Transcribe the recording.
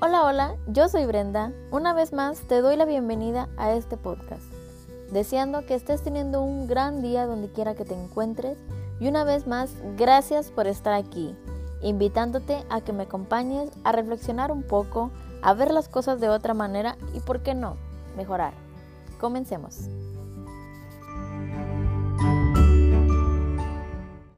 Hola, hola, yo soy Brenda. Una vez más te doy la bienvenida a este podcast, deseando que estés teniendo un gran día donde quiera que te encuentres y una vez más, gracias por estar aquí, invitándote a que me acompañes a reflexionar un poco, a ver las cosas de otra manera y, ¿por qué no?, mejorar. Comencemos.